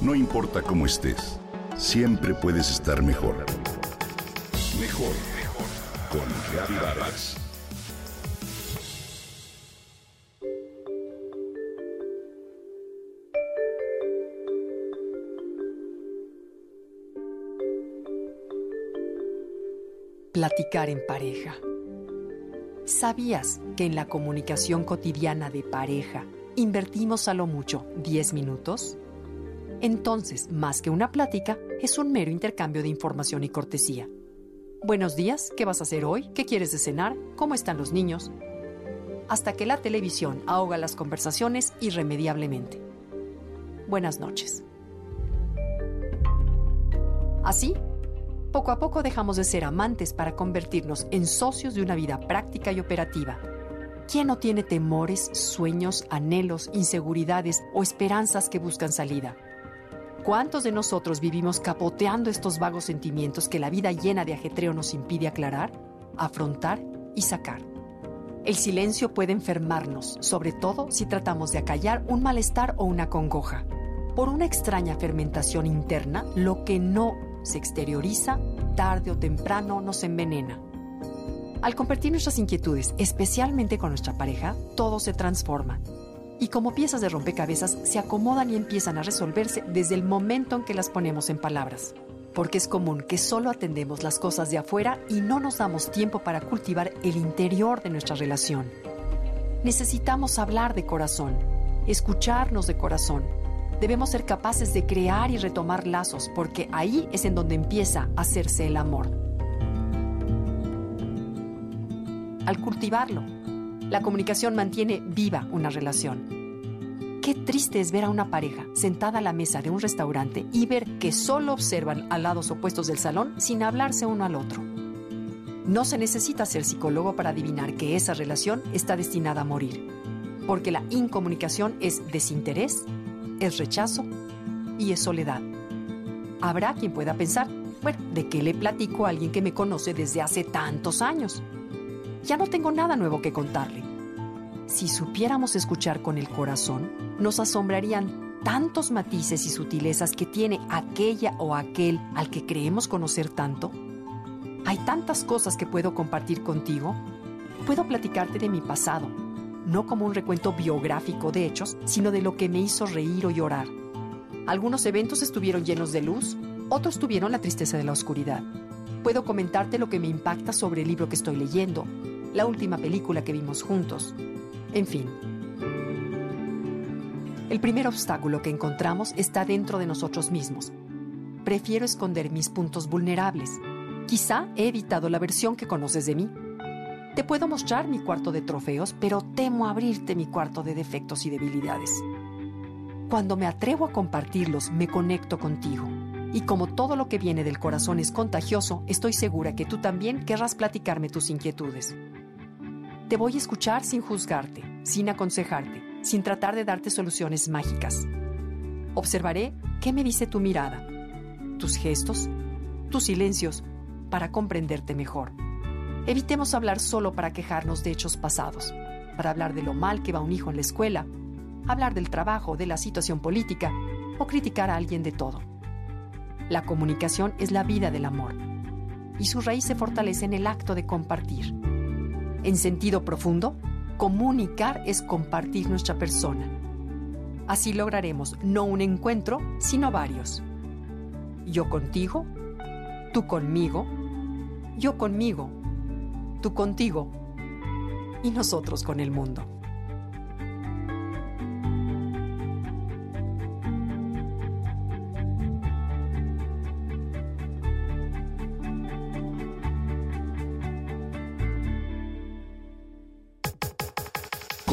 No importa cómo estés, siempre puedes estar mejor. Mejor, mejor. Con Vargas. Platicar en pareja. ¿Sabías que en la comunicación cotidiana de pareja invertimos a lo mucho 10 minutos? Entonces, más que una plática, es un mero intercambio de información y cortesía. Buenos días, ¿qué vas a hacer hoy? ¿Qué quieres de cenar? ¿Cómo están los niños? Hasta que la televisión ahoga las conversaciones irremediablemente. Buenas noches. Así, poco a poco dejamos de ser amantes para convertirnos en socios de una vida práctica y operativa. ¿Quién no tiene temores, sueños, anhelos, inseguridades o esperanzas que buscan salida? ¿Cuántos de nosotros vivimos capoteando estos vagos sentimientos que la vida llena de ajetreo nos impide aclarar, afrontar y sacar? El silencio puede enfermarnos, sobre todo si tratamos de acallar un malestar o una congoja. Por una extraña fermentación interna, lo que no se exterioriza, tarde o temprano nos envenena. Al compartir nuestras inquietudes, especialmente con nuestra pareja, todo se transforma y como piezas de rompecabezas se acomodan y empiezan a resolverse desde el momento en que las ponemos en palabras. Porque es común que solo atendemos las cosas de afuera y no nos damos tiempo para cultivar el interior de nuestra relación. Necesitamos hablar de corazón, escucharnos de corazón. Debemos ser capaces de crear y retomar lazos porque ahí es en donde empieza a hacerse el amor. Al cultivarlo, la comunicación mantiene viva una relación. Qué triste es ver a una pareja sentada a la mesa de un restaurante y ver que solo observan a lados opuestos del salón sin hablarse uno al otro. No se necesita ser psicólogo para adivinar que esa relación está destinada a morir, porque la incomunicación es desinterés, es rechazo y es soledad. Habrá quien pueda pensar, bueno, ¿de qué le platico a alguien que me conoce desde hace tantos años? Ya no tengo nada nuevo que contarle. Si supiéramos escuchar con el corazón, nos asombrarían tantos matices y sutilezas que tiene aquella o aquel al que creemos conocer tanto. Hay tantas cosas que puedo compartir contigo. Puedo platicarte de mi pasado, no como un recuento biográfico de hechos, sino de lo que me hizo reír o llorar. Algunos eventos estuvieron llenos de luz, otros tuvieron la tristeza de la oscuridad. Puedo comentarte lo que me impacta sobre el libro que estoy leyendo, la última película que vimos juntos. En fin. El primer obstáculo que encontramos está dentro de nosotros mismos. Prefiero esconder mis puntos vulnerables. Quizá he evitado la versión que conoces de mí. Te puedo mostrar mi cuarto de trofeos, pero temo abrirte mi cuarto de defectos y debilidades. Cuando me atrevo a compartirlos, me conecto contigo. Y como todo lo que viene del corazón es contagioso, estoy segura que tú también querrás platicarme tus inquietudes. Te voy a escuchar sin juzgarte, sin aconsejarte, sin tratar de darte soluciones mágicas. Observaré qué me dice tu mirada, tus gestos, tus silencios, para comprenderte mejor. Evitemos hablar solo para quejarnos de hechos pasados, para hablar de lo mal que va un hijo en la escuela, hablar del trabajo, de la situación política o criticar a alguien de todo. La comunicación es la vida del amor y su raíz se fortalece en el acto de compartir. En sentido profundo, comunicar es compartir nuestra persona. Así lograremos no un encuentro, sino varios. Yo contigo, tú conmigo, yo conmigo, tú contigo y nosotros con el mundo.